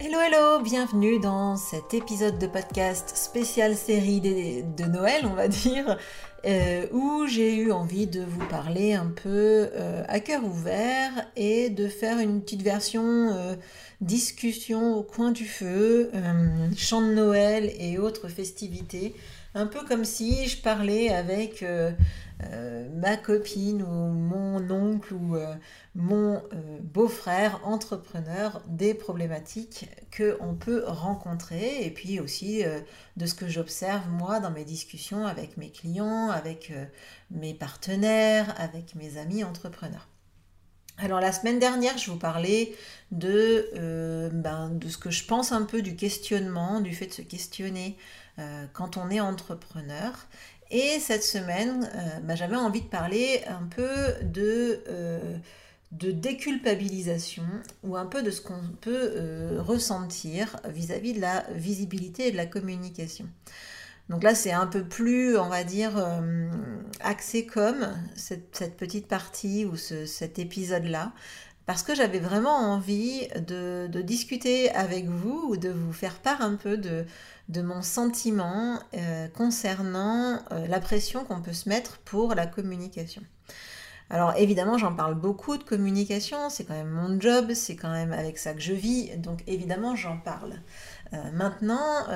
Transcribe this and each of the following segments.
Hello hello, bienvenue dans cet épisode de podcast spécial série de, Noël, on va dire, euh, où j'ai eu envie de vous parler un peu euh, à cœur ouvert et de faire une petite version euh, discussion au coin du feu, chant de Noël et autres festivités, un peu comme si je parlais avec euh, ma copine ou mon oncle ou euh, mon euh, beau-frère entrepreneur des problématiques que on peut rencontrer et puis aussi de ce que j'observe moi dans mes discussions avec mes clients, avec mes partenaires, avec mes amis entrepreneurs. Alors la semaine dernière, je vous parlais de, ben, de ce que je pense un peu du questionnement, du fait de se questionner quand on est entrepreneur. Et cette semaine, euh, bah, j'avais envie de parler un peu de, euh, de déculpabilisation ou un peu de ce qu'on peut euh, ressentir vis-à-vis de la visibilité et de la communication. Donc là, c'est un peu plus, on va dire, axé comme cette, petite partie ou cet épisode-là, parce que j'avais vraiment envie de, de, discuter avec vous ou de vous faire part un peu de, de mon sentiment euh, concernant euh, la pression qu'on peut se mettre pour la communication. Alors évidemment, j'en parle beaucoup de communication, c'est quand même mon job, c'est quand même avec ça que je vis, donc évidemment, j'en parle. Euh, maintenant,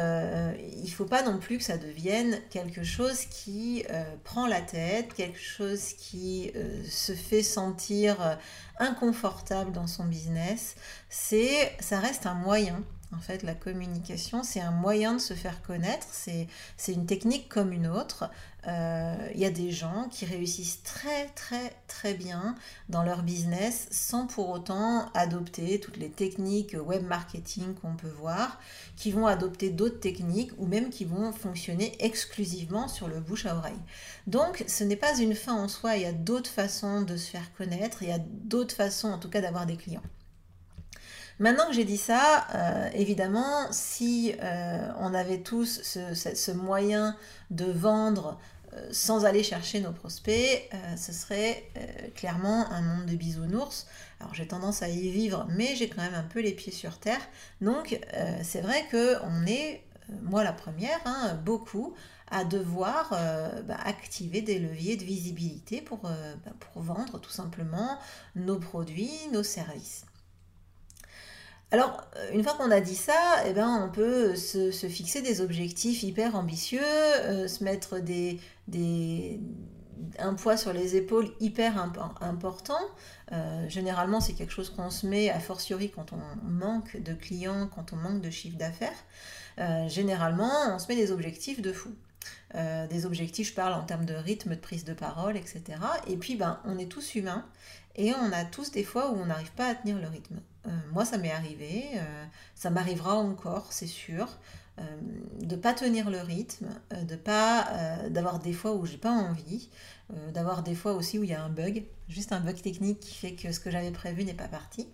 il ne faut pas non plus que ça devienne quelque chose qui prend la tête, quelque chose qui se fait sentir inconfortable dans son business. C'est, ça reste un moyen en fait, la communication, c'est un moyen de se faire connaître, c'est une technique comme une autre. Il euh, y a des gens qui réussissent très très très bien dans leur business sans pour autant adopter toutes les techniques web marketing qu'on peut voir, qui vont adopter d'autres techniques ou même qui vont fonctionner exclusivement sur le bouche à oreille. Donc ce n'est pas une fin en soi, il y a d'autres façons de se faire connaître, il y a d'autres façons en tout cas d'avoir des clients. Maintenant que j'ai dit ça, euh, évidemment, si euh, on avait tous ce, moyen de vendre euh, sans aller chercher nos prospects, ce serait clairement un monde de bisounours. Alors j'ai tendance à y vivre, mais j'ai quand même un peu les pieds sur terre. Donc c'est vrai qu'on est, moi la première, hein, beaucoup à devoir bah, activer des leviers de visibilité pour, bah, pour vendre tout simplement nos produits, nos services. Alors, euh, une fois qu'on a dit ça, eh ben, on peut se, fixer des objectifs hyper ambitieux, euh, se mettre des, un poids sur les épaules hyper important. Euh, généralement, c'est quelque chose qu'on se met, a fortiori quand on manque de clients, quand on manque de chiffre d'affaires. généralement, on se met des objectifs de fou. des objectifs, je parle en termes de rythme, de prise de parole, etc. Et puis, ben, on est tous humains et on a tous des fois où on n'arrive pas à tenir le rythme. Euh, moi, ça m'est arrivé, euh, ça m'arrivera encore, c'est sûr, euh, de pas tenir le rythme, de pas d'avoir des fois où j'ai pas envie, d'avoir des fois aussi où il y a un bug, juste un bug technique qui fait que ce que j'avais prévu n'est pas parti.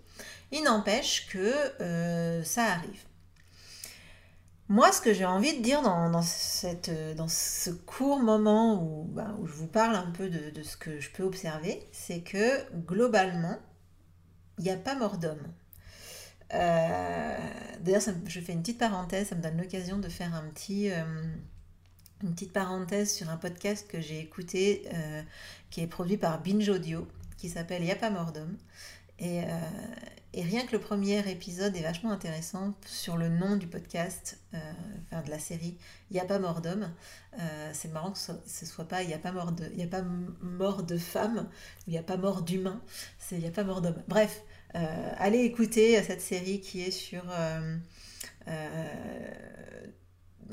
Il n'empêche que ça arrive. Moi, ce que j'ai envie de dire dans, ce court moment où, ben, où, je vous parle un peu de ce que je peux observer, c'est que globalement, il n'y a pas mort d'homme. Euh, D'ailleurs, je fais une petite parenthèse, ça me donne l'occasion de faire un petit, une petite parenthèse sur un podcast que j'ai écouté qui est produit par Binge Audio, qui s'appelle Y'a pas mort d'homme. Et, et rien que le premier épisode est vachement intéressant sur le nom du podcast, euh, enfin de la série, Il n'y a pas mort d'homme. Euh, c'est marrant que ce, soit pas Il n'y a pas mort de, a pas mort de femme, il n'y a pas mort d'humain, Il n'y a pas mort d'homme. Bref, euh, allez écouter cette série qui est sur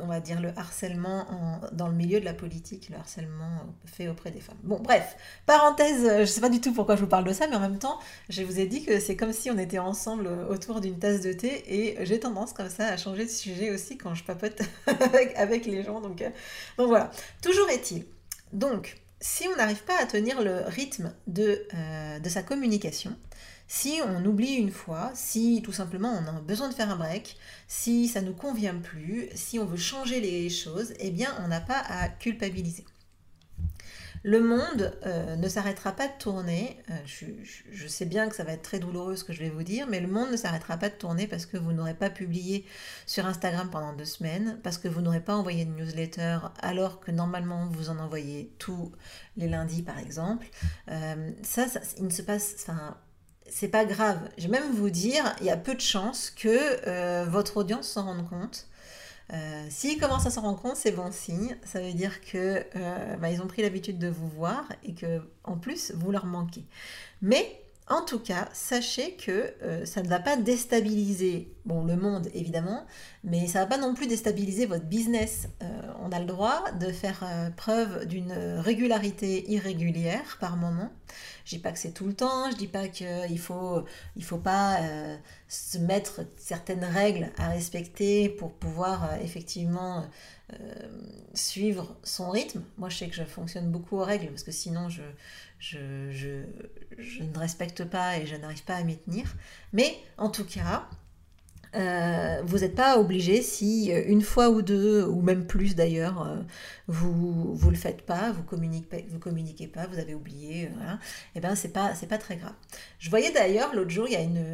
on va dire, le harcèlement dans le milieu de la politique, le harcèlement fait auprès des femmes. Bon, bref, parenthèse, euh, je ne sais pas du tout pourquoi je vous parle de ça, mais en même temps, je vous ai dit que c'est comme si on était ensemble autour d'une tasse de thé, et j'ai tendance comme ça à changer de sujet aussi quand je papote avec, les gens. Donc, euh, voilà, toujours est-il. Donc, si on n'arrive pas à tenir le rythme de, euh, de sa communication, si on oublie une fois, si tout simplement on a besoin de faire un break, si ça ne nous convient plus, si on veut changer les choses, eh bien on n'a pas à culpabiliser. Le monde euh, ne s'arrêtera pas de tourner. Euh, je, sais bien que ça va être très douloureux ce que je vais vous dire, mais le monde ne s'arrêtera pas de tourner parce que vous n'aurez pas publié sur Instagram pendant deux semaines, parce que vous n'aurez pas envoyé de newsletter alors que normalement vous en envoyez tous les lundis par exemple. Euh, ça, ça, il ne se passe, enfin, c'est pas grave. Je vais même vous dire, il y a peu de chances que euh, votre audience s'en rende compte. Euh, S'ils commencent à s'en rendre compte, c'est bon signe. Ça veut dire que euh, bah, ont pris l'habitude de vous voir et que en plus vous leur manquez. Mais en tout cas, sachez que ça ne va pas déstabiliser le monde évidemment, mais ça ne va pas non plus déstabiliser votre business. On a le droit de faire euh, preuve d'une régularité irrégulière par moment. Je dis pas que c'est tout le temps, je dis pas qu'il faut, il faut pas se mettre certaines règles à respecter pour pouvoir effectivement suivre son rythme. Moi, je sais que je fonctionne beaucoup aux règles parce que sinon je, ne respecte pas et je n'arrive pas à m'y tenir. Mais en tout cas, euh, vous n'êtes pas obligé si euh, une fois ou deux, ou même plus d'ailleurs, euh, vous ne le faites pas, vous communiquez, vous communiquez pas, vous avez oublié, voilà, et eh ben c'est pas, pas très grave. Je voyais d'ailleurs l'autre jour, il y a une,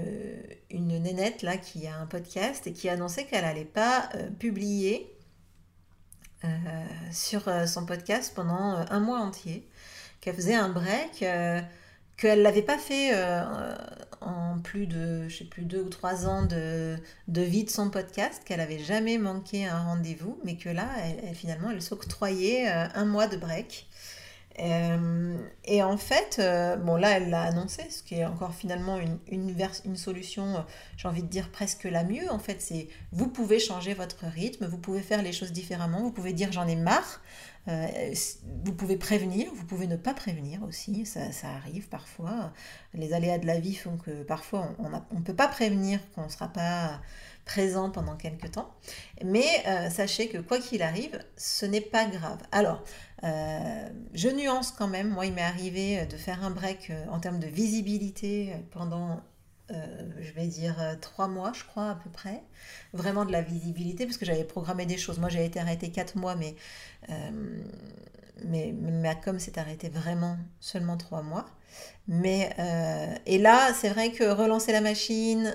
une nénette là qui a un podcast et qui annonçait qu'elle n'allait pas publier sur son podcast pendant un mois entier qu'elle faisait un break, qu'elle ne l'avait pas fait en plus de, je sais plus, deux ou trois ans de, de vie de son podcast, qu'elle n'avait jamais manqué un rendez-vous, mais que là, elle, finalement, elle s'octroyait euh, un mois de break. et en fait, bon là, elle l'a annoncé, ce qui est encore finalement une, une, une solution, j'ai envie de dire presque la mieux. En fait, c'est vous pouvez changer votre rythme, vous pouvez faire les choses différemment, vous pouvez dire j'en ai marre, euh, vous pouvez prévenir, vous pouvez ne pas prévenir aussi, ça, arrive parfois. Les aléas de la vie font que parfois on ne peut pas prévenir qu'on ne sera pas présent pendant quelques temps. Mais euh, sachez que quoi qu'il arrive, ce n'est pas grave. Alors, euh, je nuance quand même. Moi, il m'est arrivé de faire un break en termes de visibilité pendant je vais dire trois mois, je crois, à peu près. Vraiment de la visibilité, parce que j'avais programmé des choses. Moi, j'ai été arrêtée quatre mois, mais euh, mais ma com s'est arrêtée vraiment seulement trois mois. Mais, euh, et là, c'est vrai que relancer la machine,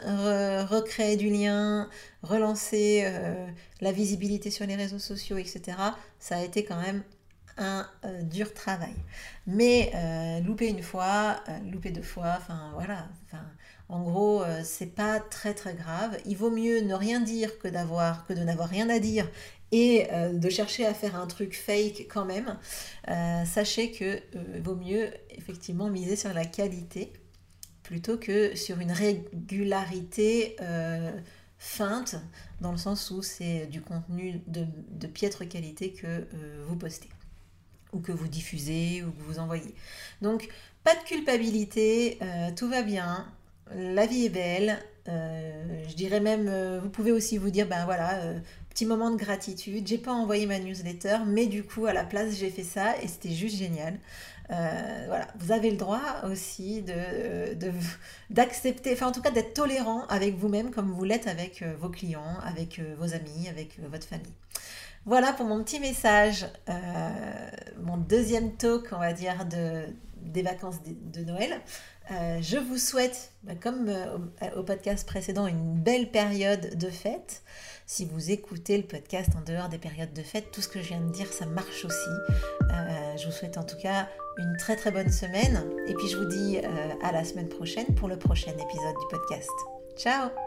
recréer du lien, relancer euh, la visibilité sur les réseaux sociaux, etc., ça a été quand même un dur travail. Mais louper une fois, louper deux fois, enfin voilà, enfin, en gros, c'est pas très très grave. Il vaut mieux ne rien dire que d'avoir que de n'avoir rien à dire et euh, de chercher à faire un truc fake quand même, euh, sachez que euh, vaut mieux effectivement miser sur la qualité plutôt que sur une régularité feinte, dans le sens où c'est du contenu de, piètre qualité que vous postez ou que vous diffusez ou que vous envoyez. Donc pas de culpabilité, tout va bien, la vie est belle. je dirais même, vous pouvez aussi vous dire, ben voilà, petit moment de gratitude. J'ai pas envoyé ma newsletter, mais du coup, à la place, j'ai fait ça et c'était juste génial. Euh, voilà, vous avez le droit aussi d'accepter, enfin en tout cas d'être tolérant avec vous-même comme vous l'êtes avec euh, vos clients, avec euh, vos amis, avec votre famille. Voilà pour mon petit message, mon deuxième talk, on va dire, de, des vacances de, Noël. Je vous souhaite, bah, comme au podcast précédent, une belle période de fête. Si vous écoutez le podcast en dehors des périodes de fête, tout ce que je viens de dire, ça marche aussi. je vous souhaite en tout cas une très très bonne semaine. Et puis je vous dis à la semaine prochaine pour le prochain épisode du podcast. Ciao